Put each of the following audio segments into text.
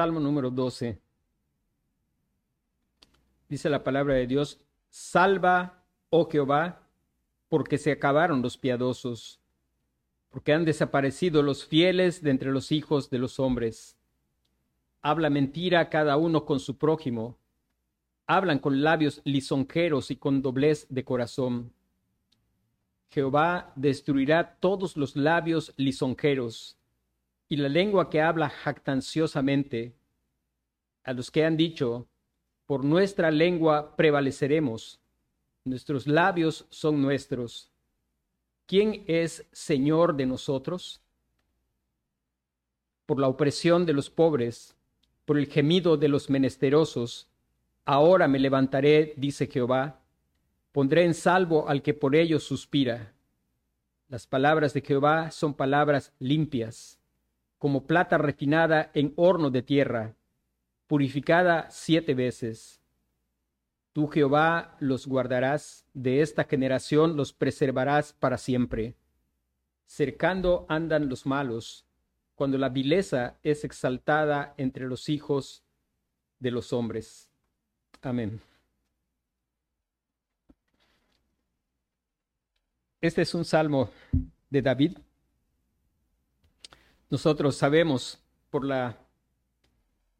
Salmo número 12. Dice la palabra de Dios, salva, oh Jehová, porque se acabaron los piadosos, porque han desaparecido los fieles de entre los hijos de los hombres. Habla mentira cada uno con su prójimo, hablan con labios lisonjeros y con doblez de corazón. Jehová destruirá todos los labios lisonjeros y la lengua que habla jactanciosamente. A los que han dicho, por nuestra lengua prevaleceremos, nuestros labios son nuestros. ¿Quién es Señor de nosotros? Por la opresión de los pobres, por el gemido de los menesterosos, ahora me levantaré, dice Jehová, pondré en salvo al que por ellos suspira. Las palabras de Jehová son palabras limpias, como plata refinada en horno de tierra purificada siete veces. Tú, Jehová, los guardarás, de esta generación los preservarás para siempre. Cercando andan los malos, cuando la vileza es exaltada entre los hijos de los hombres. Amén. Este es un salmo de David. Nosotros sabemos por la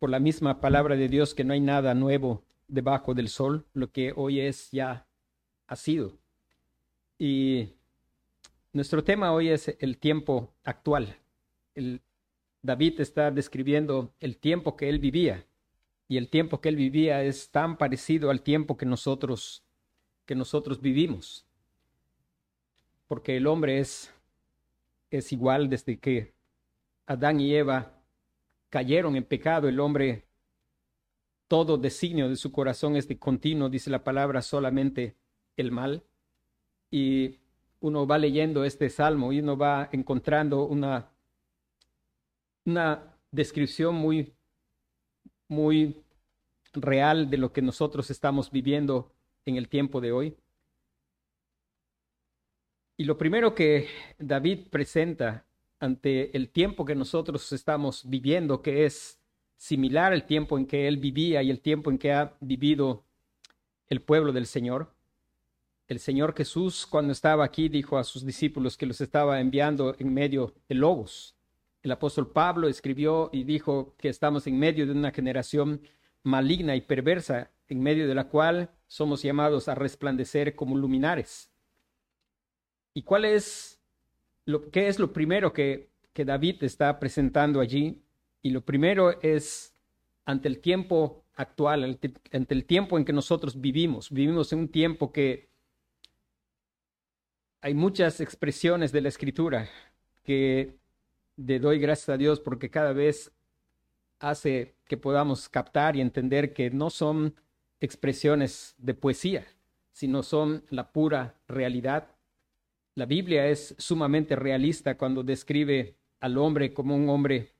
por la misma palabra de Dios que no hay nada nuevo debajo del sol, lo que hoy es ya ha sido. Y nuestro tema hoy es el tiempo actual. David está describiendo el tiempo que él vivía y el tiempo que él vivía es tan parecido al tiempo que nosotros que nosotros vivimos. Porque el hombre es es igual desde que Adán y Eva cayeron en pecado, el hombre, todo designio de su corazón es de continuo, dice la palabra, solamente el mal. Y uno va leyendo este salmo y uno va encontrando una, una descripción muy, muy real de lo que nosotros estamos viviendo en el tiempo de hoy. Y lo primero que David presenta ante el tiempo que nosotros estamos viviendo, que es similar al tiempo en que él vivía y el tiempo en que ha vivido el pueblo del Señor. El Señor Jesús, cuando estaba aquí, dijo a sus discípulos que los estaba enviando en medio de lobos. El apóstol Pablo escribió y dijo que estamos en medio de una generación maligna y perversa, en medio de la cual somos llamados a resplandecer como luminares. ¿Y cuál es ¿qué es lo primero que, que David está presentando allí? Y lo primero es ante el tiempo actual, ante el tiempo en que nosotros vivimos. Vivimos en un tiempo que hay muchas expresiones de la escritura que le doy gracias a Dios porque cada vez hace que podamos captar y entender que no son expresiones de poesía, sino son la pura realidad la Biblia es sumamente realista cuando describe al hombre como un hombre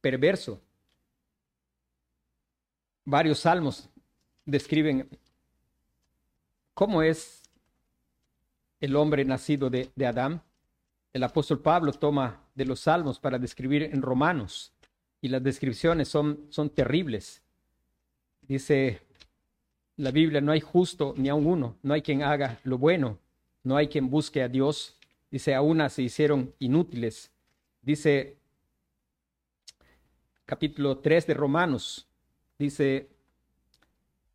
perverso. Varios salmos describen cómo es el hombre nacido de, Adán. El apóstol Pablo toma de los salmos para describir en Romanos y las descripciones son, son terribles. Dice la Biblia, no hay justo ni aun uno, no hay quien haga lo bueno, no hay quien busque a Dios. Dice, a una se hicieron inútiles. Dice capítulo 3 de Romanos, dice,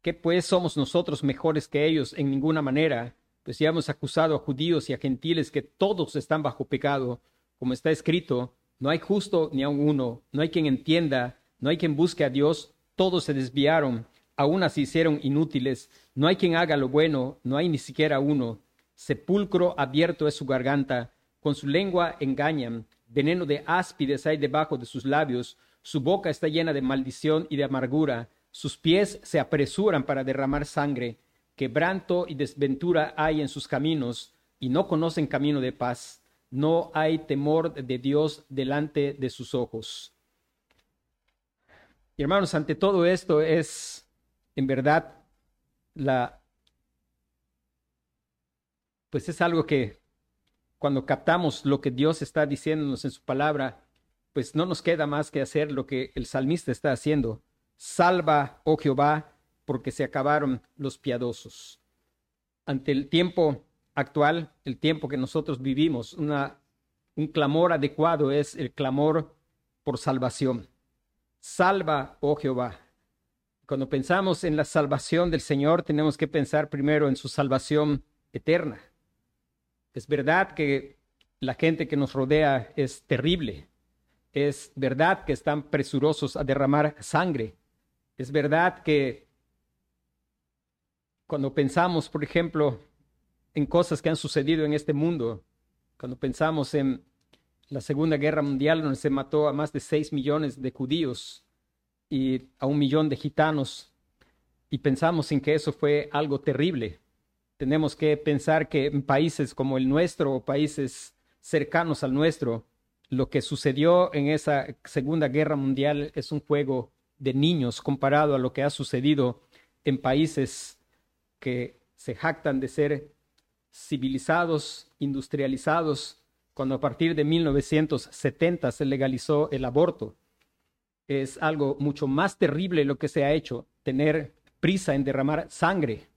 ¿qué pues somos nosotros mejores que ellos? En ninguna manera, pues ya hemos acusado a judíos y a gentiles que todos están bajo pecado, como está escrito, no hay justo ni aun uno, no hay quien entienda, no hay quien busque a Dios, todos se desviaron, aún se hicieron inútiles, no hay quien haga lo bueno, no hay ni siquiera uno sepulcro abierto es su garganta, con su lengua engañan, veneno de áspides hay debajo de sus labios, su boca está llena de maldición y de amargura, sus pies se apresuran para derramar sangre, quebranto y desventura hay en sus caminos, y no conocen camino de paz, no hay temor de Dios delante de sus ojos. Y hermanos, ante todo esto es en verdad la pues es algo que cuando captamos lo que Dios está diciéndonos en su palabra, pues no nos queda más que hacer lo que el salmista está haciendo. Salva, oh Jehová, porque se acabaron los piadosos. Ante el tiempo actual, el tiempo que nosotros vivimos, un clamor adecuado es el clamor por salvación. Salva, oh Jehová. Cuando pensamos en la salvación del Señor, tenemos que pensar primero en su salvación eterna. Es verdad que la gente que nos rodea es terrible. Es verdad que están presurosos a derramar sangre. Es verdad que cuando pensamos, por ejemplo, en cosas que han sucedido en este mundo, cuando pensamos en la Segunda Guerra Mundial, donde se mató a más de 6 millones de judíos y a un millón de gitanos, y pensamos en que eso fue algo terrible, tenemos que pensar que en países como el nuestro o países cercanos al nuestro, lo que sucedió en esa Segunda Guerra Mundial es un juego de niños comparado a lo que ha sucedido en países que se jactan de ser civilizados, industrializados, cuando a partir de 1970 se legalizó el aborto. Es algo mucho más terrible lo que se ha hecho, tener prisa en derramar sangre.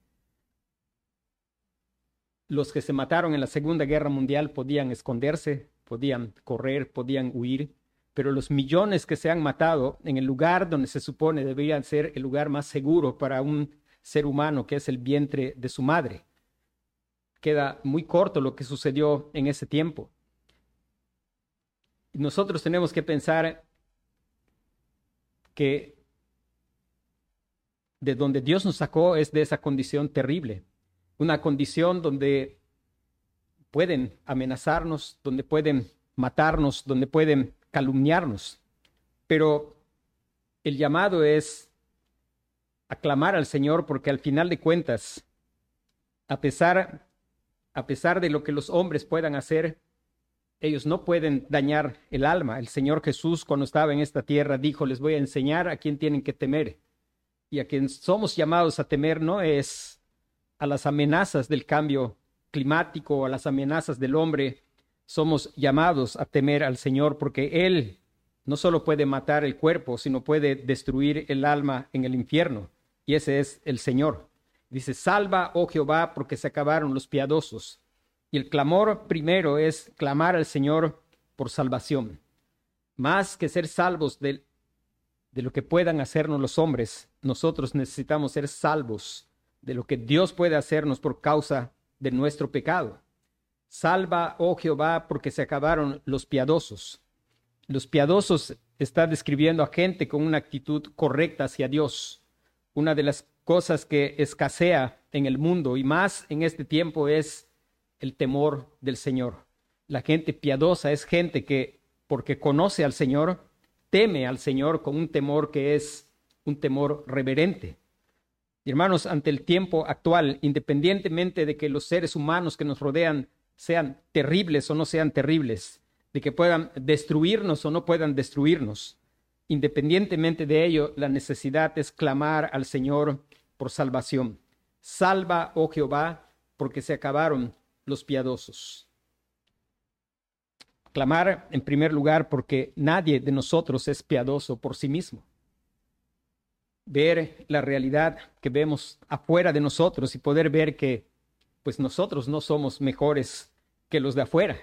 Los que se mataron en la Segunda Guerra Mundial podían esconderse, podían correr, podían huir, pero los millones que se han matado en el lugar donde se supone deberían ser el lugar más seguro para un ser humano, que es el vientre de su madre. Queda muy corto lo que sucedió en ese tiempo. Nosotros tenemos que pensar que de donde Dios nos sacó es de esa condición terrible, una condición donde pueden amenazarnos, donde pueden matarnos, donde pueden calumniarnos. Pero el llamado es aclamar al Señor porque al final de cuentas, a pesar, a pesar de lo que los hombres puedan hacer, ellos no pueden dañar el alma. El Señor Jesús cuando estaba en esta tierra dijo, les voy a enseñar a quién tienen que temer. Y a quien somos llamados a temer no es a las amenazas del cambio climático, a las amenazas del hombre, somos llamados a temer al Señor porque Él no solo puede matar el cuerpo, sino puede destruir el alma en el infierno. Y ese es el Señor. Dice, salva, oh Jehová, porque se acabaron los piadosos. Y el clamor primero es clamar al Señor por salvación. Más que ser salvos de, de lo que puedan hacernos los hombres, nosotros necesitamos ser salvos de lo que Dios puede hacernos por causa de nuestro pecado. Salva, oh Jehová, porque se acabaron los piadosos. Los piadosos está describiendo a gente con una actitud correcta hacia Dios. Una de las cosas que escasea en el mundo y más en este tiempo es el temor del Señor. La gente piadosa es gente que, porque conoce al Señor, teme al Señor con un temor que es un temor reverente hermanos, ante el tiempo actual, independientemente de que los seres humanos que nos rodean sean terribles o no sean terribles, de que puedan destruirnos o no puedan destruirnos, independientemente de ello, la necesidad es clamar al Señor por salvación. Salva, oh Jehová, porque se acabaron los piadosos. Clamar en primer lugar porque nadie de nosotros es piadoso por sí mismo ver la realidad que vemos afuera de nosotros y poder ver que pues nosotros no somos mejores que los de afuera,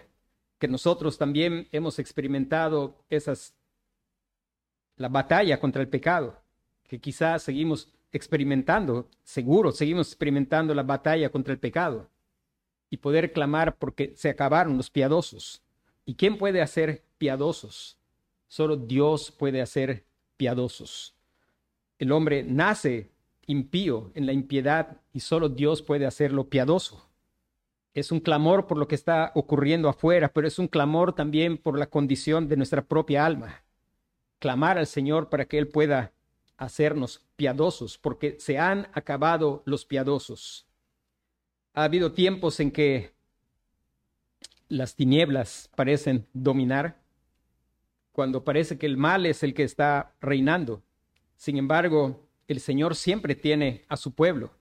que nosotros también hemos experimentado esas la batalla contra el pecado, que quizás seguimos experimentando, seguro seguimos experimentando la batalla contra el pecado y poder clamar porque se acabaron los piadosos. ¿Y quién puede hacer piadosos? Solo Dios puede hacer piadosos. El hombre nace impío en la impiedad y solo Dios puede hacerlo piadoso. Es un clamor por lo que está ocurriendo afuera, pero es un clamor también por la condición de nuestra propia alma. Clamar al Señor para que Él pueda hacernos piadosos, porque se han acabado los piadosos. Ha habido tiempos en que las tinieblas parecen dominar, cuando parece que el mal es el que está reinando. Sin embargo, el Señor siempre tiene a su pueblo.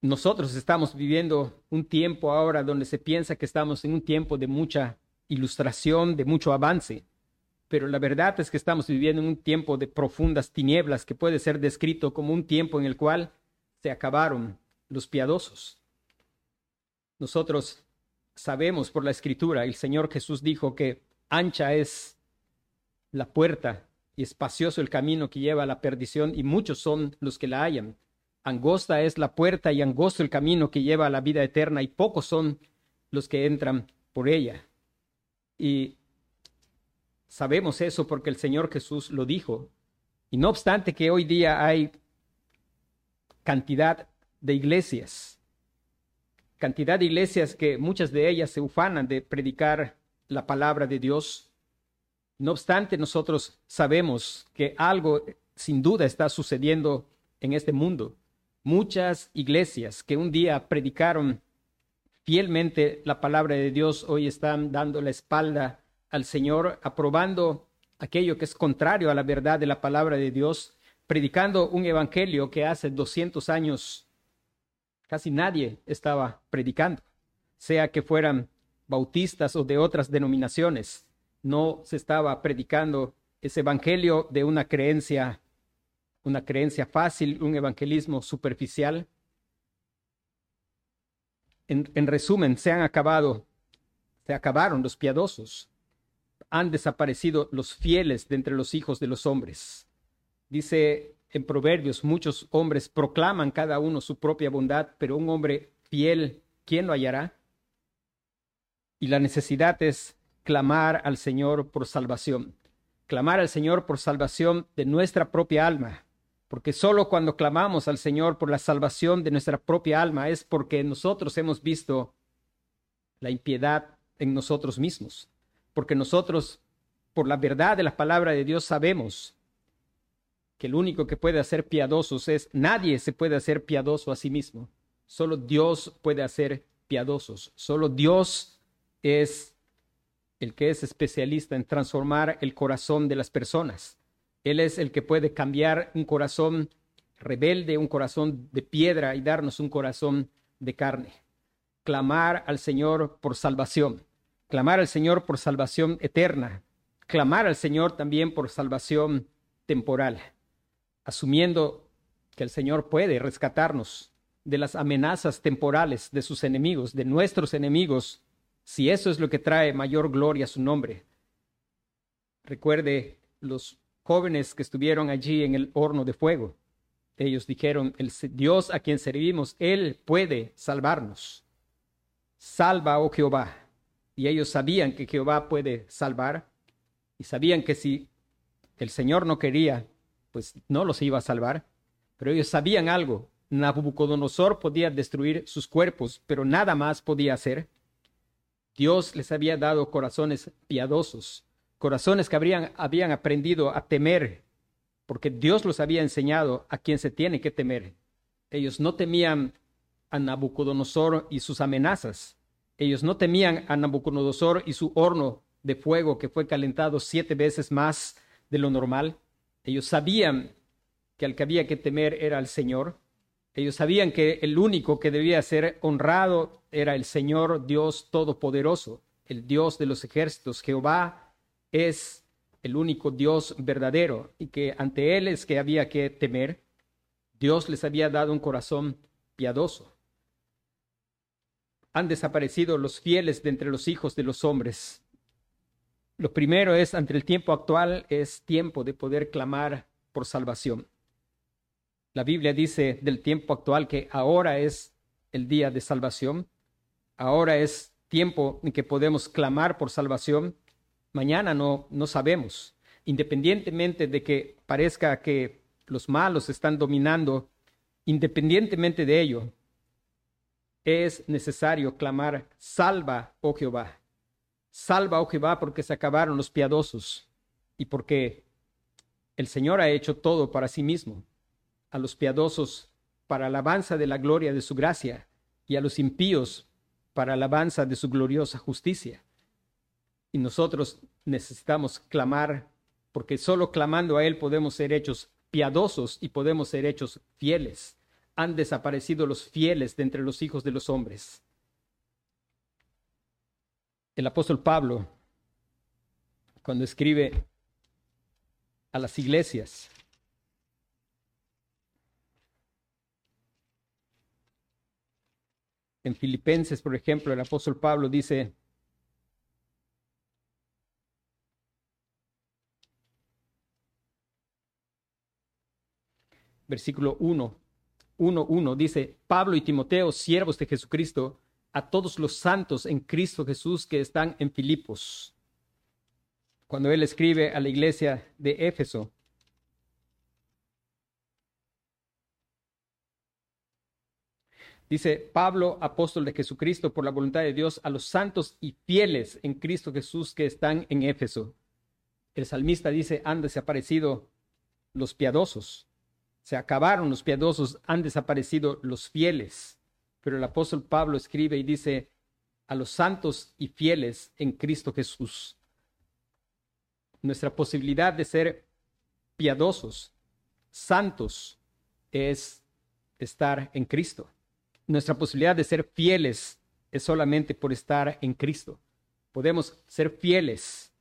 Nosotros estamos viviendo un tiempo ahora donde se piensa que estamos en un tiempo de mucha ilustración de mucho avance, pero la verdad es que estamos viviendo en un tiempo de profundas tinieblas que puede ser descrito como un tiempo en el cual se acabaron los piadosos. Nosotros sabemos por la escritura, el Señor Jesús dijo que ancha es la puerta espacioso el camino que lleva a la perdición y muchos son los que la hallan. Angosta es la puerta y angosto el camino que lleva a la vida eterna y pocos son los que entran por ella. Y sabemos eso porque el Señor Jesús lo dijo. Y no obstante que hoy día hay cantidad de iglesias, cantidad de iglesias que muchas de ellas se ufanan de predicar la palabra de Dios. No obstante, nosotros sabemos que algo sin duda está sucediendo en este mundo. Muchas iglesias que un día predicaron fielmente la palabra de Dios hoy están dando la espalda al Señor, aprobando aquello que es contrario a la verdad de la palabra de Dios, predicando un evangelio que hace 200 años casi nadie estaba predicando, sea que fueran bautistas o de otras denominaciones. No se estaba predicando ese evangelio de una creencia, una creencia fácil, un evangelismo superficial. En, en resumen, se han acabado, se acabaron los piadosos, han desaparecido los fieles de entre los hijos de los hombres. Dice en Proverbios, muchos hombres proclaman cada uno su propia bondad, pero un hombre fiel, ¿quién lo hallará? Y la necesidad es clamar al Señor por salvación, clamar al Señor por salvación de nuestra propia alma, porque solo cuando clamamos al Señor por la salvación de nuestra propia alma es porque nosotros hemos visto la impiedad en nosotros mismos. Porque nosotros, por la verdad de la palabra de Dios, sabemos que el único que puede hacer piadosos es, nadie se puede hacer piadoso a sí mismo, solo Dios puede hacer piadosos, solo Dios es el que es especialista en transformar el corazón de las personas. Él es el que puede cambiar un corazón rebelde, un corazón de piedra y darnos un corazón de carne. Clamar al Señor por salvación clamar al Señor por salvación eterna, clamar al Señor también por salvación temporal, asumiendo que el Señor puede rescatarnos de las amenazas temporales de sus enemigos, de nuestros enemigos, si eso es lo que trae mayor gloria a su nombre. Recuerde los jóvenes que estuvieron allí en el horno de fuego. Ellos dijeron, el Dios a quien servimos, Él puede salvarnos. Salva, oh Jehová, y ellos sabían que Jehová puede salvar y sabían que si el Señor no quería, pues no los iba a salvar. Pero ellos sabían algo. Nabucodonosor podía destruir sus cuerpos, pero nada más podía hacer. Dios les había dado corazones piadosos, corazones que habrían, habían aprendido a temer, porque Dios los había enseñado a quien se tiene que temer. Ellos no temían a Nabucodonosor y sus amenazas. Ellos no temían a Nabucodonosor y su horno de fuego que fue calentado siete veces más de lo normal. Ellos sabían que al que había que temer era el Señor. Ellos sabían que el único que debía ser honrado era el Señor Dios Todopoderoso, el Dios de los ejércitos. Jehová es el único Dios verdadero y que ante Él es que había que temer. Dios les había dado un corazón piadoso han desaparecido los fieles de entre los hijos de los hombres. Lo primero es, ante el tiempo actual, es tiempo de poder clamar por salvación. La Biblia dice del tiempo actual que ahora es el día de salvación, ahora es tiempo en que podemos clamar por salvación, mañana no, no sabemos. Independientemente de que parezca que los malos están dominando, independientemente de ello, es necesario clamar, salva, oh Jehová. Salva, oh Jehová, porque se acabaron los piadosos y porque el Señor ha hecho todo para sí mismo, a los piadosos para alabanza de la gloria de su gracia y a los impíos para alabanza de su gloriosa justicia. Y nosotros necesitamos clamar, porque solo clamando a Él podemos ser hechos piadosos y podemos ser hechos fieles han desaparecido los fieles de entre los hijos de los hombres. El apóstol Pablo cuando escribe a las iglesias. En Filipenses, por ejemplo, el apóstol Pablo dice, versículo 1, 1, 1, dice, Pablo y Timoteo, siervos de Jesucristo, a todos los santos en Cristo Jesús que están en Filipos. Cuando él escribe a la iglesia de Éfeso, Dice Pablo, apóstol de Jesucristo, por la voluntad de Dios, a los santos y fieles en Cristo Jesús que están en Éfeso. El salmista dice, han desaparecido los piadosos. Se acabaron los piadosos, han desaparecido los fieles. Pero el apóstol Pablo escribe y dice, a los santos y fieles en Cristo Jesús. Nuestra posibilidad de ser piadosos, santos, es estar en Cristo nuestra posibilidad de ser fieles es solamente por estar en Cristo. Podemos ser fieles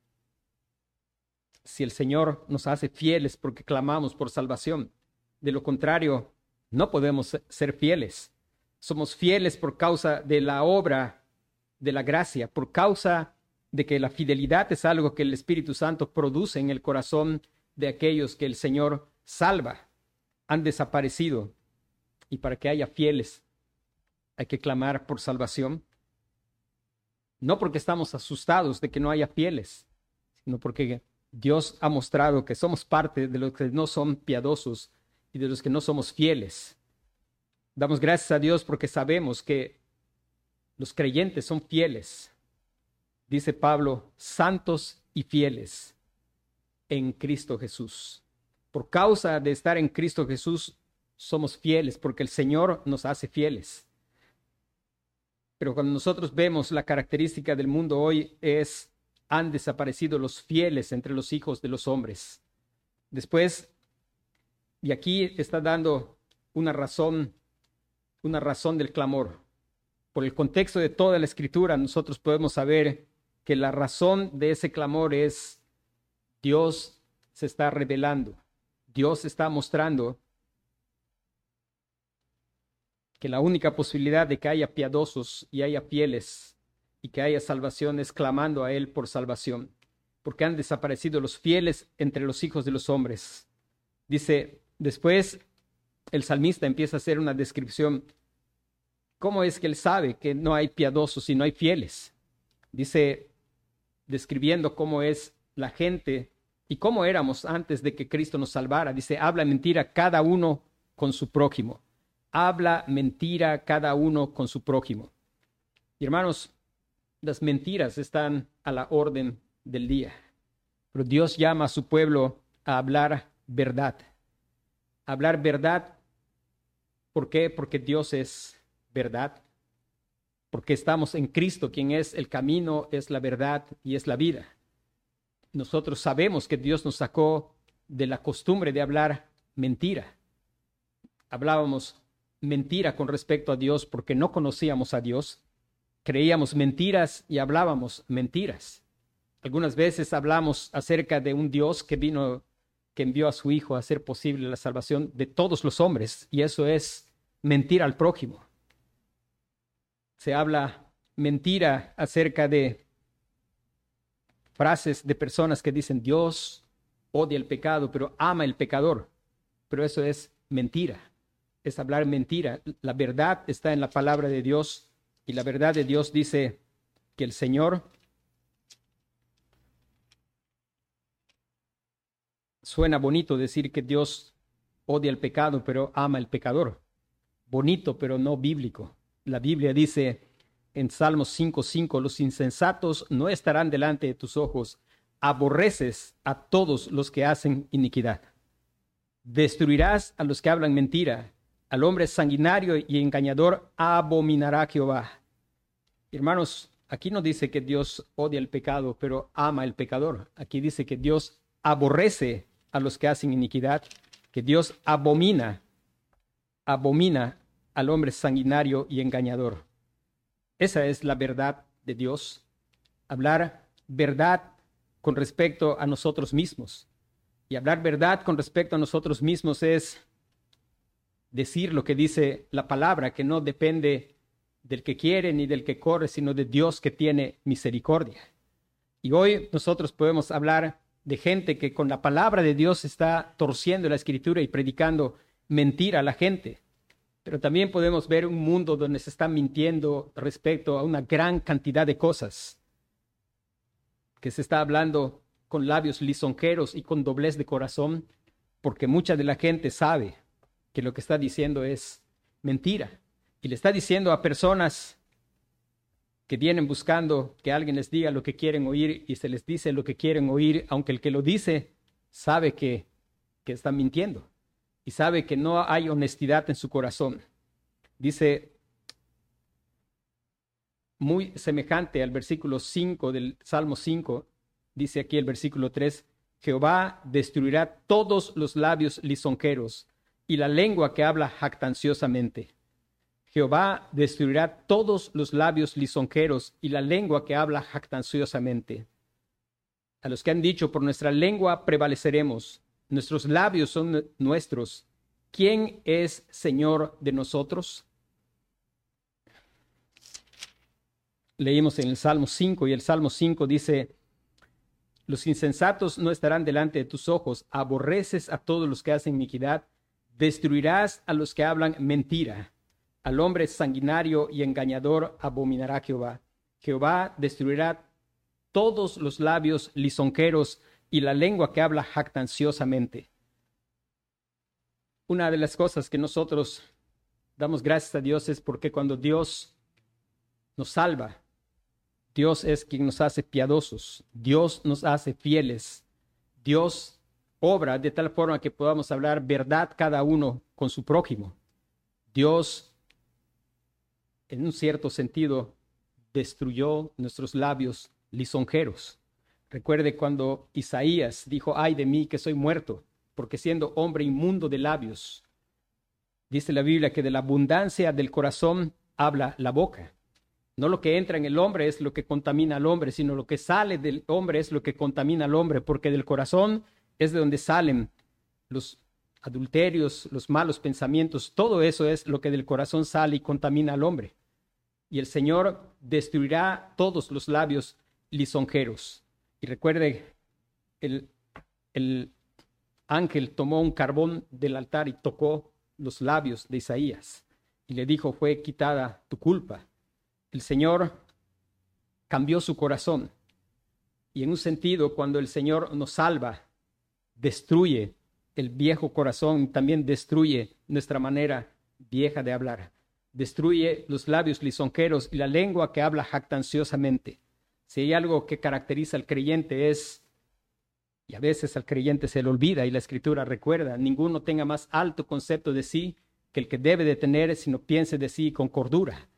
si el Señor nos hace fieles porque clamamos por salvación. De lo contrario, no podemos ser fieles. Somos fieles por causa de la obra de la gracia, por causa de que la fidelidad es algo que el Espíritu Santo produce en el corazón de aquellos que el Señor salva. Han desaparecido. Y para que haya fieles hay que clamar por salvación. No porque estamos asustados de que no haya fieles, sino porque Dios ha mostrado que somos parte de los que no son piadosos y de los que no somos fieles. Damos gracias a Dios porque sabemos que los creyentes son fieles. Dice Pablo, santos y fieles en Cristo Jesús. Por causa de estar en Cristo Jesús, somos fieles porque el Señor nos hace fieles. Pero cuando nosotros vemos la característica del mundo hoy es, han desaparecido los fieles entre los hijos de los hombres. Después, y aquí está dando una razón, una razón del clamor. Por el contexto de toda la escritura, nosotros podemos saber que la razón de ese clamor es Dios se está revelando, Dios está mostrando que la única posibilidad de que haya piadosos y haya fieles y que haya salvación es clamando a Él por salvación, porque han desaparecido los fieles entre los hijos de los hombres. Dice, después el salmista empieza a hacer una descripción. ¿Cómo es que él sabe que no hay piadosos y no hay fieles? Dice, describiendo cómo es la gente y cómo éramos antes de que Cristo nos salvara. Dice, habla mentira cada uno con su prójimo habla mentira cada uno con su prójimo. Y hermanos, las mentiras están a la orden del día. Pero Dios llama a su pueblo a hablar verdad. Hablar verdad, ¿por qué? Porque Dios es verdad. Porque estamos en Cristo, quien es el camino, es la verdad y es la vida. Nosotros sabemos que Dios nos sacó de la costumbre de hablar mentira. Hablábamos mentira con respecto a Dios porque no conocíamos a Dios, creíamos mentiras y hablábamos mentiras. Algunas veces hablamos acerca de un Dios que vino, que envió a su Hijo a hacer posible la salvación de todos los hombres, y eso es mentir al prójimo. Se habla mentira acerca de frases de personas que dicen Dios odia el pecado, pero ama el pecador. Pero eso es mentira es hablar mentira. La verdad está en la palabra de Dios y la verdad de Dios dice que el Señor suena bonito decir que Dios odia el pecado, pero ama el pecador. Bonito, pero no bíblico. La Biblia dice en Salmos 5:5, los insensatos no estarán delante de tus ojos, aborreces a todos los que hacen iniquidad. Destruirás a los que hablan mentira al hombre sanguinario y engañador abominará Jehová. Hermanos, aquí no dice que Dios odia el pecado, pero ama el pecador. Aquí dice que Dios aborrece a los que hacen iniquidad, que Dios abomina, abomina al hombre sanguinario y engañador. Esa es la verdad de Dios. Hablar verdad con respecto a nosotros mismos. Y hablar verdad con respecto a nosotros mismos es decir lo que dice la palabra, que no depende del que quiere ni del que corre, sino de Dios que tiene misericordia. Y hoy nosotros podemos hablar de gente que con la palabra de Dios está torciendo la escritura y predicando mentira a la gente. Pero también podemos ver un mundo donde se está mintiendo respecto a una gran cantidad de cosas, que se está hablando con labios lisonjeros y con doblez de corazón, porque mucha de la gente sabe que lo que está diciendo es mentira. Y le está diciendo a personas que vienen buscando que alguien les diga lo que quieren oír y se les dice lo que quieren oír, aunque el que lo dice sabe que, que está mintiendo y sabe que no hay honestidad en su corazón. Dice muy semejante al versículo 5 del Salmo 5, dice aquí el versículo 3, Jehová destruirá todos los labios lisonjeros y la lengua que habla jactanciosamente. Jehová destruirá todos los labios lisonjeros y la lengua que habla jactanciosamente. A los que han dicho, por nuestra lengua prevaleceremos, nuestros labios son nuestros. ¿Quién es Señor de nosotros? Leímos en el Salmo 5 y el Salmo 5 dice, los insensatos no estarán delante de tus ojos, aborreces a todos los que hacen iniquidad, destruirás a los que hablan mentira al hombre sanguinario y engañador abominará Jehová. Jehová destruirá todos los labios lisonjeros y la lengua que habla jactanciosamente. Una de las cosas que nosotros damos gracias a Dios es porque cuando Dios nos salva, Dios es quien nos hace piadosos, Dios nos hace fieles, Dios obra de tal forma que podamos hablar verdad cada uno con su prójimo. Dios en un cierto sentido, destruyó nuestros labios lisonjeros. Recuerde cuando Isaías dijo, ay de mí que soy muerto, porque siendo hombre inmundo de labios, dice la Biblia que de la abundancia del corazón habla la boca. No lo que entra en el hombre es lo que contamina al hombre, sino lo que sale del hombre es lo que contamina al hombre, porque del corazón es de donde salen los adulterios, los malos pensamientos, todo eso es lo que del corazón sale y contamina al hombre y el Señor destruirá todos los labios lisonjeros. Y recuerde, el, el ángel tomó un carbón del altar y tocó los labios de Isaías y le dijo, fue quitada tu culpa. El Señor cambió su corazón. Y en un sentido, cuando el Señor nos salva, destruye el viejo corazón, también destruye nuestra manera vieja de hablar destruye los labios lisonjeros y la lengua que habla jactanciosamente. Si hay algo que caracteriza al creyente es, y a veces al creyente se le olvida y la escritura recuerda, ninguno tenga más alto concepto de sí que el que debe de tener, sino piense de sí con cordura,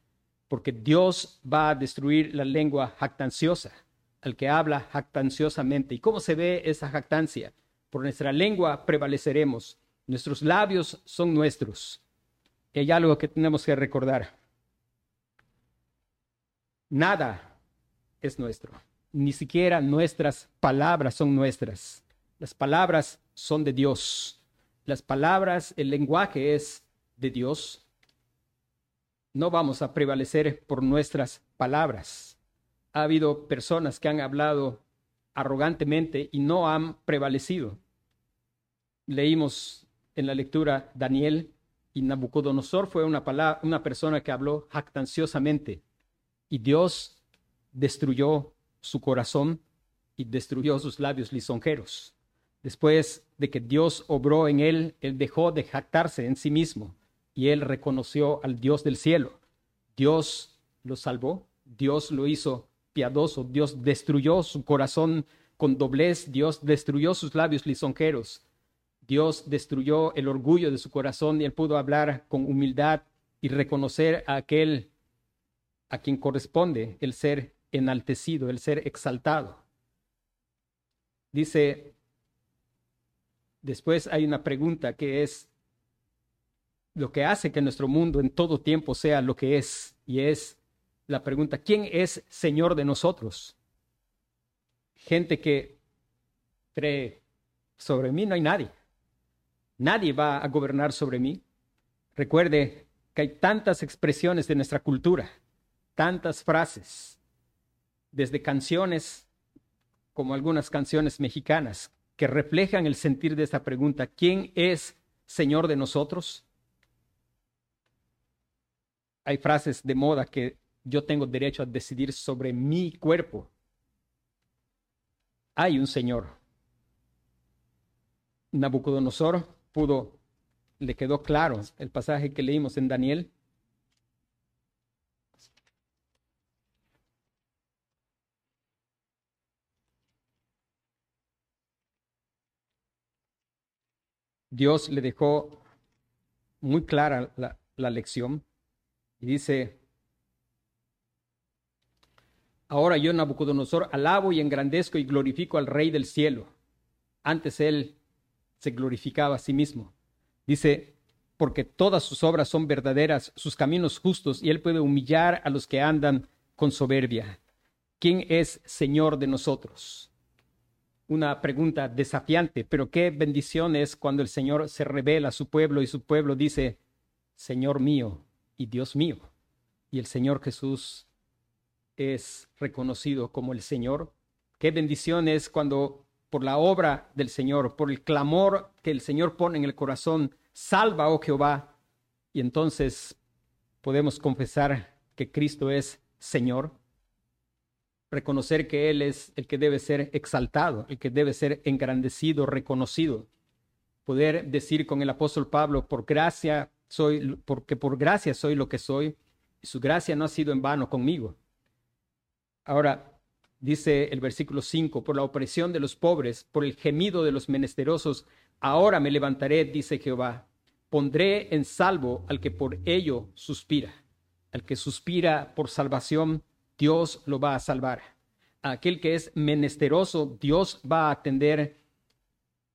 porque Dios va a destruir la lengua jactanciosa, al que habla jactanciosamente. ¿Y cómo se ve esa jactancia? Por nuestra lengua prevaleceremos, nuestros labios son nuestros hay algo que tenemos que recordar. Nada es nuestro. Ni siquiera nuestras palabras son nuestras. Las palabras son de Dios. Las palabras, el lenguaje es de Dios. No vamos a prevalecer por nuestras palabras. Ha habido personas que han hablado arrogantemente y no han prevalecido. Leímos en la lectura Daniel y Nabucodonosor fue una, una persona que habló jactanciosamente. Y Dios destruyó su corazón y destruyó sus labios lisonjeros. Después de que Dios obró en él, él dejó de jactarse en sí mismo y él reconoció al Dios del cielo. Dios lo salvó, Dios lo hizo piadoso, Dios destruyó su corazón con doblez, Dios destruyó sus labios lisonjeros. Dios destruyó el orgullo de su corazón y él pudo hablar con humildad y reconocer a aquel a quien corresponde el ser enaltecido, el ser exaltado. Dice, después hay una pregunta que es lo que hace que nuestro mundo en todo tiempo sea lo que es, y es la pregunta, ¿quién es Señor de nosotros? gente que cree, sobre mí no hay nadie. Nadie va a gobernar sobre mí. Recuerde que hay tantas expresiones de nuestra cultura, tantas frases, desde canciones como algunas canciones mexicanas, que reflejan el sentir de esta pregunta, ¿quién es Señor de nosotros? Hay frases de moda que yo tengo derecho a decidir sobre mi cuerpo. Hay un Señor. Nabucodonosor pudo, le quedó claro el pasaje que leímos en Daniel. Dios le dejó muy clara la, la lección y dice, Ahora yo, Nabucodonosor, alabo y engrandezco y glorifico al Rey del cielo. Antes él se glorificaba a sí mismo. Dice, porque todas sus obras son verdaderas, sus caminos justos, y él puede humillar a los que andan con soberbia. ¿Quién es Señor de nosotros? Una pregunta desafiante, pero qué bendición es cuando el Señor se revela a su pueblo y su pueblo dice, Señor mío y Dios mío. Y el Señor Jesús es reconocido como el Señor. Qué bendición es cuando por la obra del Señor, por el clamor que el Señor pone en el corazón, salva, oh Jehová. Y entonces podemos confesar que Cristo es Señor, reconocer que Él es el que debe ser exaltado, el que debe ser engrandecido, reconocido. Poder decir con el apóstol Pablo, por gracia soy, porque por gracia soy lo que soy, y su gracia no ha sido en vano conmigo. Ahora, dice el versículo 5, por la opresión de los pobres, por el gemido de los menesterosos, ahora me levantaré, dice Jehová, pondré en salvo al que por ello suspira. Al que suspira por salvación, Dios lo va a salvar. A aquel que es menesteroso, Dios va a atender.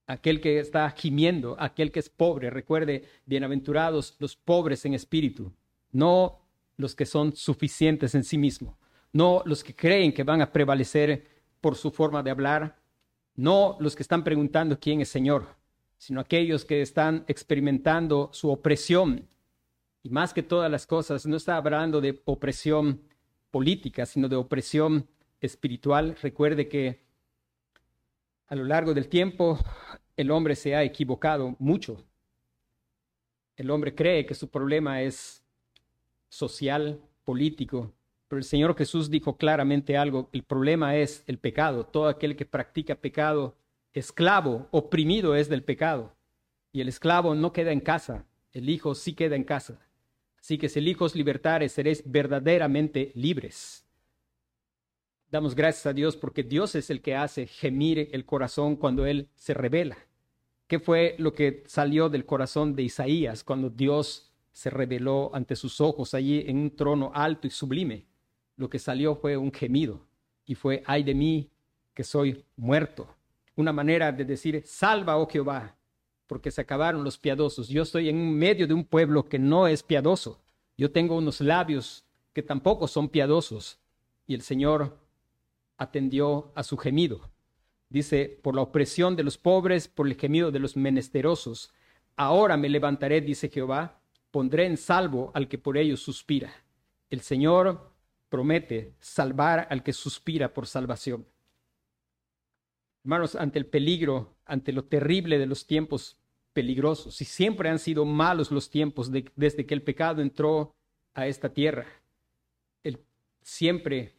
aquel que está gimiendo, aquel que es pobre. Recuerde, bienaventurados los pobres en espíritu, no los que son suficientes en sí mismos no los que creen que van a prevalecer por su forma de hablar, no los que están preguntando quién es Señor, sino aquellos que están experimentando su opresión. Y más que todas las cosas, no está hablando de opresión política, sino de opresión espiritual. Recuerde que a lo largo del tiempo el hombre se ha equivocado mucho. El hombre cree que su problema es social, político, pero el Señor Jesús dijo claramente algo, el problema es el pecado. Todo aquel que practica pecado, esclavo, oprimido es del pecado. Y el esclavo no queda en casa, el Hijo sí queda en casa. Así que si el Hijo os libertare, seréis verdaderamente libres. Damos gracias a Dios porque Dios es el que hace gemir el corazón cuando Él se revela. ¿Qué fue lo que salió del corazón de Isaías cuando Dios se reveló ante sus ojos allí en un trono alto y sublime? Lo que salió fue un gemido y fue, ay de mí que soy muerto. Una manera de decir, salva, oh Jehová, porque se acabaron los piadosos. Yo estoy en medio de un pueblo que no es piadoso. Yo tengo unos labios que tampoco son piadosos. Y el Señor atendió a su gemido. Dice, por la opresión de los pobres, por el gemido de los menesterosos. Ahora me levantaré, dice Jehová, pondré en salvo al que por ellos suspira. El Señor promete salvar al que suspira por salvación. Hermanos, ante el peligro, ante lo terrible de los tiempos peligrosos, y siempre han sido malos los tiempos desde que el pecado entró a esta tierra, el, siempre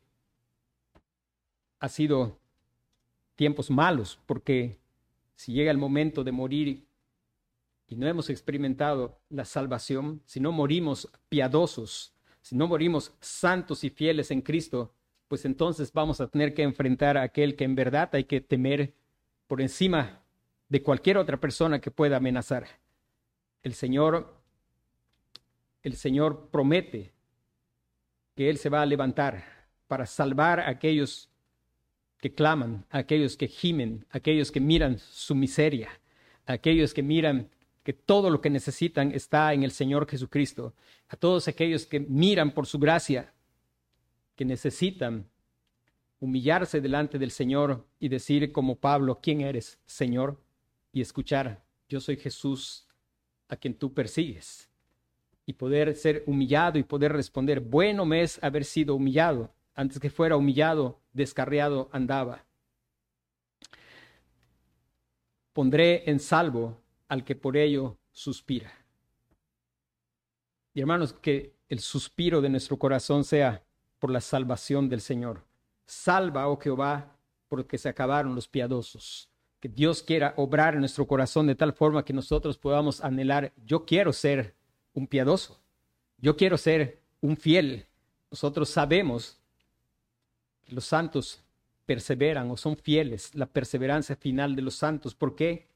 ha sido tiempos malos, porque si llega el momento de morir y no hemos experimentado la salvación, si no morimos piadosos, si no morimos santos y fieles en Cristo, pues entonces vamos a tener que enfrentar a aquel que en verdad hay que temer por encima de cualquier otra persona que pueda amenazar. El Señor, el Señor promete que Él se va a levantar para salvar a aquellos que claman, a aquellos que gimen, a aquellos que miran su miseria, a aquellos que miran que todo lo que necesitan está en el Señor Jesucristo. A todos aquellos que miran por su gracia, que necesitan humillarse delante del Señor y decir como Pablo, ¿quién eres, Señor? Y escuchar, yo soy Jesús a quien tú persigues. Y poder ser humillado y poder responder, bueno me es haber sido humillado. Antes que fuera humillado, descarriado andaba. Pondré en salvo al que por ello suspira. Y hermanos, que el suspiro de nuestro corazón sea por la salvación del Señor. Salva, oh Jehová, porque se acabaron los piadosos. Que Dios quiera obrar en nuestro corazón de tal forma que nosotros podamos anhelar, yo quiero ser un piadoso, yo quiero ser un fiel. Nosotros sabemos que los santos perseveran o son fieles, la perseverancia final de los santos. ¿Por qué?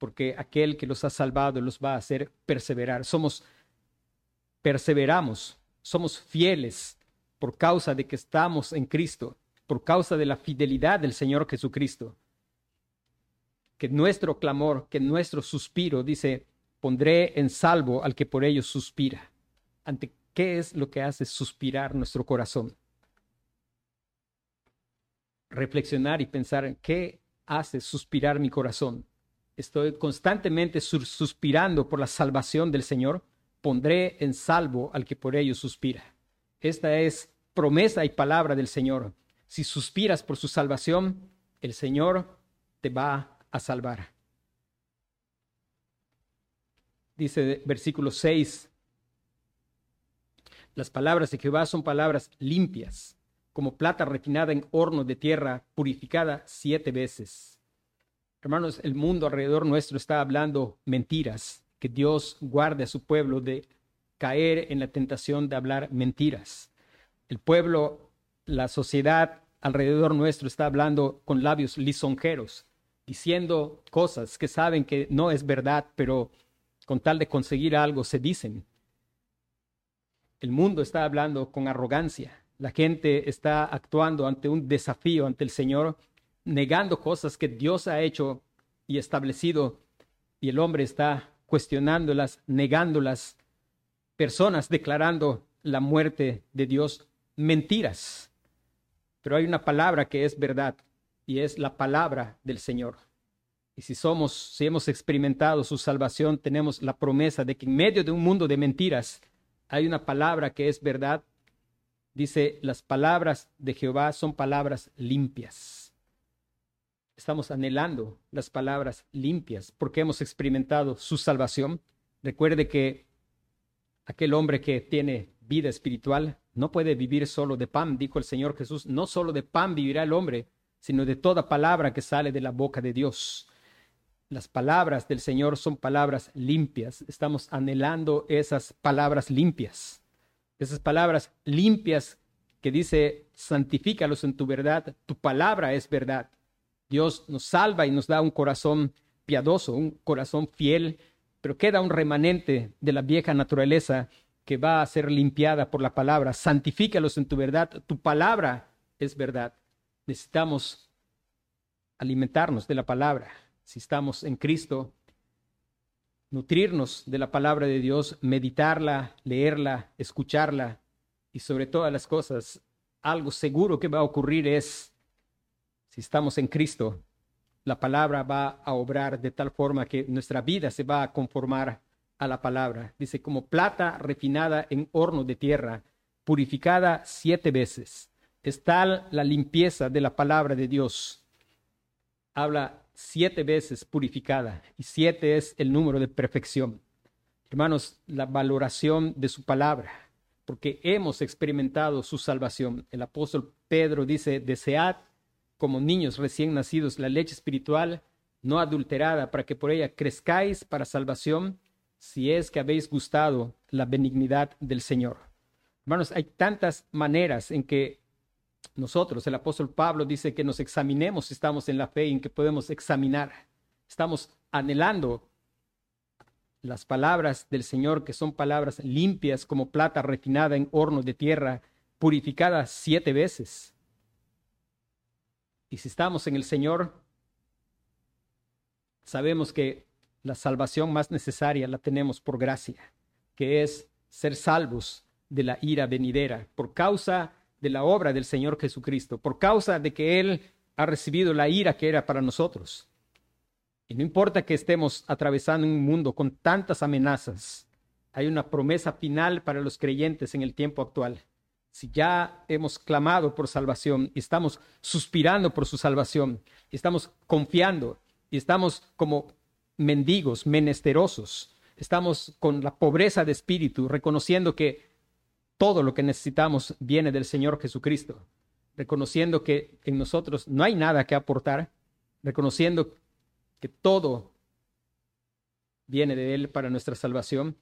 Porque aquel que los ha salvado los va a hacer perseverar. Somos, perseveramos, somos fieles por causa de que estamos en Cristo por causa de la fidelidad del Señor Jesucristo. Que nuestro clamor, que nuestro suspiro, dice, pondré en salvo al que por ellos suspira. ¿Ante qué es lo que hace suspirar nuestro corazón? Reflexionar y pensar en qué hace suspirar mi corazón. Estoy constantemente suspirando por la salvación del Señor. Pondré en salvo al que por ellos suspira. Esta es promesa y palabra del Señor. Si suspiras por su salvación, el Señor te va a salvar. Dice versículo 6, las palabras de Jehová son palabras limpias, como plata refinada en horno de tierra, purificada siete veces. Hermanos, el mundo alrededor nuestro está hablando mentiras, que Dios guarde a su pueblo de caer en la tentación de hablar mentiras. El pueblo la sociedad alrededor nuestro está hablando con labios lisonjeros, diciendo cosas que saben que no es verdad, pero con tal de conseguir algo se dicen. El mundo está hablando con arrogancia. La gente está actuando ante un desafío ante el Señor, negando cosas que Dios ha hecho y establecido, y el hombre está cuestionándolas, negándolas. Personas declarando la muerte de Dios, mentiras pero hay una palabra que es verdad y es la palabra del Señor. Y si somos, si hemos experimentado su salvación, tenemos la promesa de que en medio de un mundo de mentiras hay una palabra que es verdad. Dice, las palabras de Jehová son palabras limpias. Estamos anhelando las palabras limpias porque hemos experimentado su salvación. Recuerde que aquel hombre que tiene vida espiritual no puede vivir solo de pan, dijo el Señor Jesús, no solo de pan vivirá el hombre, sino de toda palabra que sale de la boca de Dios. Las palabras del Señor son palabras limpias. Estamos anhelando esas palabras limpias. Esas palabras limpias que dice, santifícalos en tu verdad, tu palabra es verdad. Dios nos salva y nos da un corazón piadoso, un corazón fiel, pero queda un remanente de la vieja naturaleza que va a ser limpiada por la palabra. Santifícalos en tu verdad. Tu palabra es verdad. Necesitamos alimentarnos de la palabra. Si estamos en Cristo, nutrirnos de la palabra de Dios, meditarla, leerla, escucharla y sobre todas las cosas, algo seguro que va a ocurrir es, si estamos en Cristo, la palabra va a obrar de tal forma que nuestra vida se va a conformar a la palabra. Dice, como plata refinada en horno de tierra, purificada siete veces. Es tal la limpieza de la palabra de Dios. Habla siete veces purificada y siete es el número de perfección. Hermanos, la valoración de su palabra, porque hemos experimentado su salvación. El apóstol Pedro dice, desead como niños recién nacidos la leche espiritual no adulterada para que por ella crezcáis para salvación si es que habéis gustado la benignidad del Señor. Hermanos, hay tantas maneras en que nosotros, el apóstol Pablo dice que nos examinemos si estamos en la fe y en que podemos examinar. Estamos anhelando las palabras del Señor, que son palabras limpias como plata refinada en horno de tierra, purificada siete veces. Y si estamos en el Señor, sabemos que la salvación más necesaria la tenemos por gracia, que es ser salvos de la ira venidera, por causa de la obra del Señor Jesucristo, por causa de que Él ha recibido la ira que era para nosotros. Y no importa que estemos atravesando un mundo con tantas amenazas, hay una promesa final para los creyentes en el tiempo actual. Si ya hemos clamado por salvación y estamos suspirando por su salvación, y estamos confiando y estamos como mendigos, menesterosos, estamos con la pobreza de espíritu, reconociendo que todo lo que necesitamos viene del Señor Jesucristo, reconociendo que en nosotros no hay nada que aportar, reconociendo que todo viene de Él para nuestra salvación.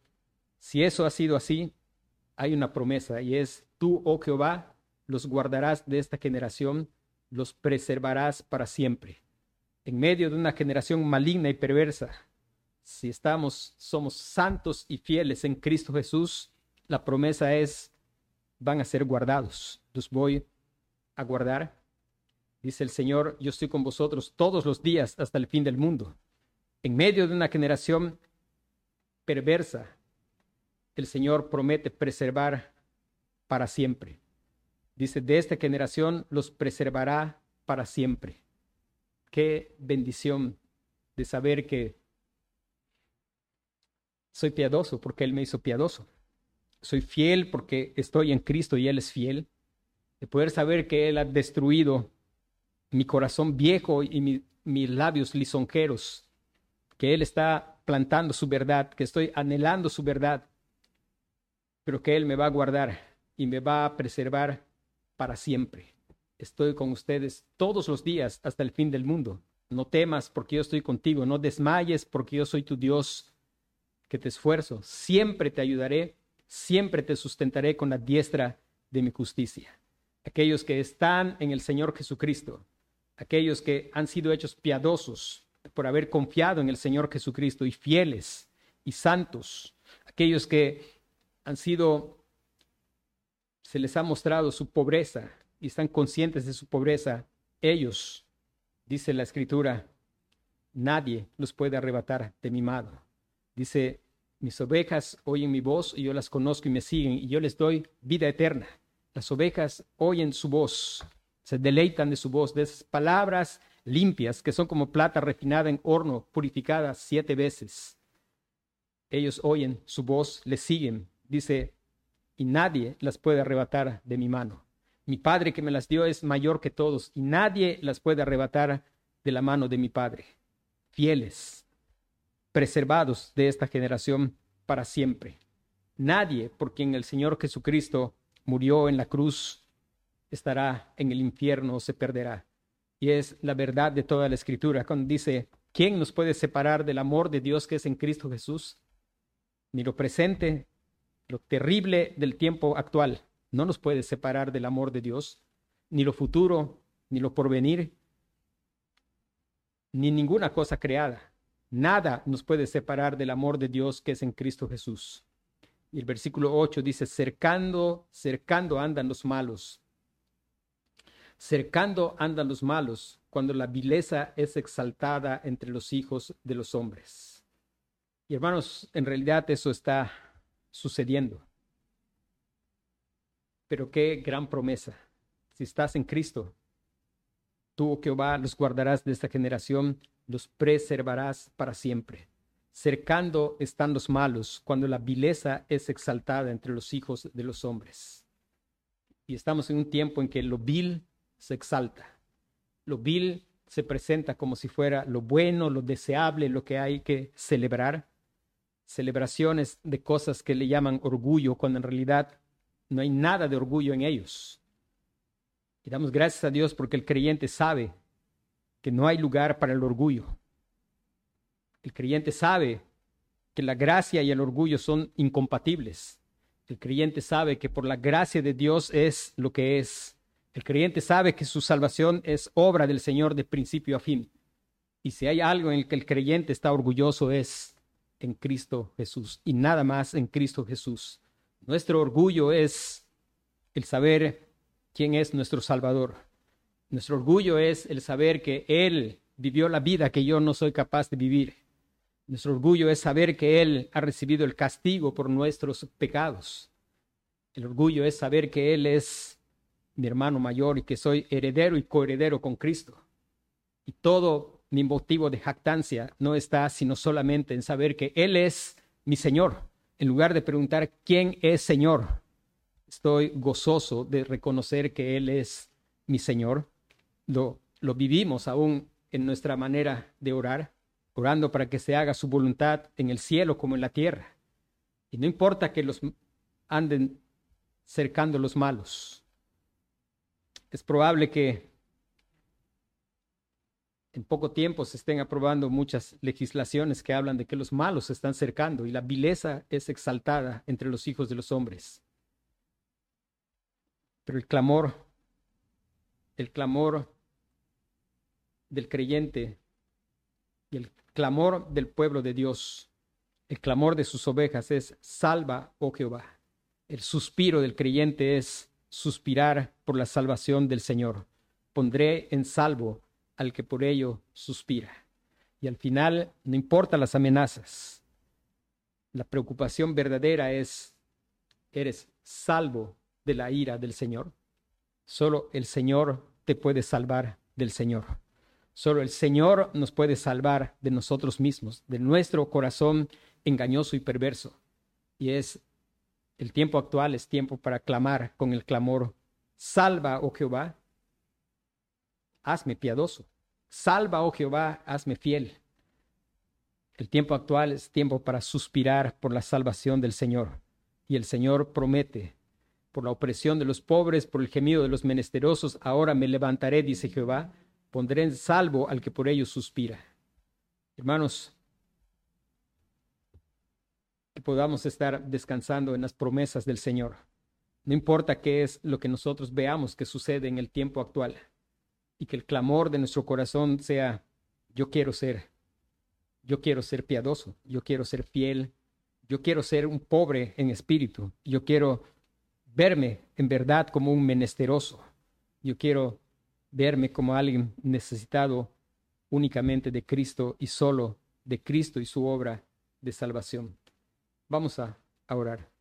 Si eso ha sido así, hay una promesa y es, tú, oh Jehová, los guardarás de esta generación, los preservarás para siempre. En medio de una generación maligna y perversa, si estamos, somos santos y fieles en Cristo Jesús, la promesa es, van a ser guardados. Los voy a guardar. Dice el Señor, yo estoy con vosotros todos los días hasta el fin del mundo. En medio de una generación perversa, el Señor promete preservar para siempre. Dice, de esta generación los preservará para siempre. Qué bendición de saber que soy piadoso porque Él me hizo piadoso. Soy fiel porque estoy en Cristo y Él es fiel. De poder saber que Él ha destruido mi corazón viejo y mis labios lisonjeros. Que Él está plantando su verdad, que estoy anhelando su verdad, pero que Él me va a guardar y me va a preservar para siempre. Estoy con ustedes todos los días hasta el fin del mundo. No temas porque yo estoy contigo, no desmayes porque yo soy tu Dios que te esfuerzo, siempre te ayudaré, siempre te sustentaré con la diestra de mi justicia. Aquellos que están en el Señor Jesucristo, aquellos que han sido hechos piadosos por haber confiado en el Señor Jesucristo y fieles y santos, aquellos que han sido, se les ha mostrado su pobreza y están conscientes de su pobreza, ellos, dice la Escritura, nadie los puede arrebatar de mi mano. Dice, mis ovejas oyen mi voz y yo las conozco y me siguen y yo les doy vida eterna. Las ovejas oyen su voz, se deleitan de su voz, de esas palabras limpias que son como plata refinada en horno, purificada siete veces. Ellos oyen su voz, le siguen, dice, y nadie las puede arrebatar de mi mano. Mi Padre que me las dio es mayor que todos y nadie las puede arrebatar de la mano de mi Padre. Fieles, preservados de esta generación para siempre. Nadie por quien el Señor Jesucristo murió en la cruz estará en el infierno o se perderá. Y es la verdad de toda la escritura. Cuando dice, ¿quién nos puede separar del amor de Dios que es en Cristo Jesús? Ni lo presente, lo terrible del tiempo actual no nos puede separar del amor de Dios, ni lo futuro, ni lo porvenir, ni ninguna cosa creada. Nada nos puede separar del amor de Dios que es en Cristo Jesús. Y el versículo 8 dice, cercando, cercando andan los malos. Cercando andan los malos cuando la vileza es exaltada entre los hijos de los hombres. Y hermanos, en realidad eso está sucediendo. Pero qué gran promesa. Si estás en Cristo, tú, Jehová, los guardarás de esta generación los preservarás para siempre. Cercando están los malos cuando la vileza es exaltada entre los hijos de los hombres. Y estamos en un tiempo en que lo vil se exalta. Lo vil se presenta como si fuera lo bueno, lo deseable, lo que hay que celebrar. Celebraciones de cosas que le llaman orgullo, cuando en realidad no hay nada de orgullo en ellos. Y damos gracias a Dios porque el creyente sabe que no hay lugar para el orgullo. El creyente sabe que la gracia y el orgullo son incompatibles. El creyente sabe que por la gracia de Dios es lo que es. El creyente sabe que su salvación es obra del Señor de principio a fin. Y si hay algo en el que el creyente está orgulloso es en Cristo Jesús y nada más en Cristo Jesús. Nuestro orgullo es el saber quién es nuestro Salvador. Nuestro orgullo es el saber que Él vivió la vida que yo no soy capaz de vivir. Nuestro orgullo es saber que Él ha recibido el castigo por nuestros pecados. El orgullo es saber que Él es mi hermano mayor y que soy heredero y coheredero con Cristo. Y todo mi motivo de jactancia no está sino solamente en saber que Él es mi Señor, en lugar de preguntar quién es Señor. Estoy gozoso de reconocer que Él es mi Señor. Lo, lo vivimos aún en nuestra manera de orar, orando para que se haga su voluntad en el cielo como en la tierra. Y no importa que los anden cercando los malos. Es probable que en poco tiempo se estén aprobando muchas legislaciones que hablan de que los malos se están cercando y la vileza es exaltada entre los hijos de los hombres. Pero el clamor, el clamor del creyente y el clamor del pueblo de Dios, el clamor de sus ovejas es, salva, oh Jehová. El suspiro del creyente es suspirar por la salvación del Señor. Pondré en salvo al que por ello suspira. Y al final, no importa las amenazas, la preocupación verdadera es, ¿eres salvo de la ira del Señor? Solo el Señor te puede salvar del Señor. Solo el Señor nos puede salvar de nosotros mismos, de nuestro corazón engañoso y perverso. Y es el tiempo actual, es tiempo para clamar con el clamor, salva, oh Jehová, hazme piadoso. Salva, oh Jehová, hazme fiel. El tiempo actual es tiempo para suspirar por la salvación del Señor. Y el Señor promete, por la opresión de los pobres, por el gemido de los menesterosos, ahora me levantaré, dice Jehová, pondré en salvo al que por ellos suspira. Hermanos, que podamos estar descansando en las promesas del Señor. No importa qué es lo que nosotros veamos que sucede en el tiempo actual y que el clamor de nuestro corazón sea, yo quiero ser, yo quiero ser piadoso, yo quiero ser fiel, yo quiero ser un pobre en espíritu, yo quiero verme en verdad como un menesteroso, yo quiero verme como alguien necesitado únicamente de Cristo y solo de Cristo y su obra de salvación. Vamos a orar.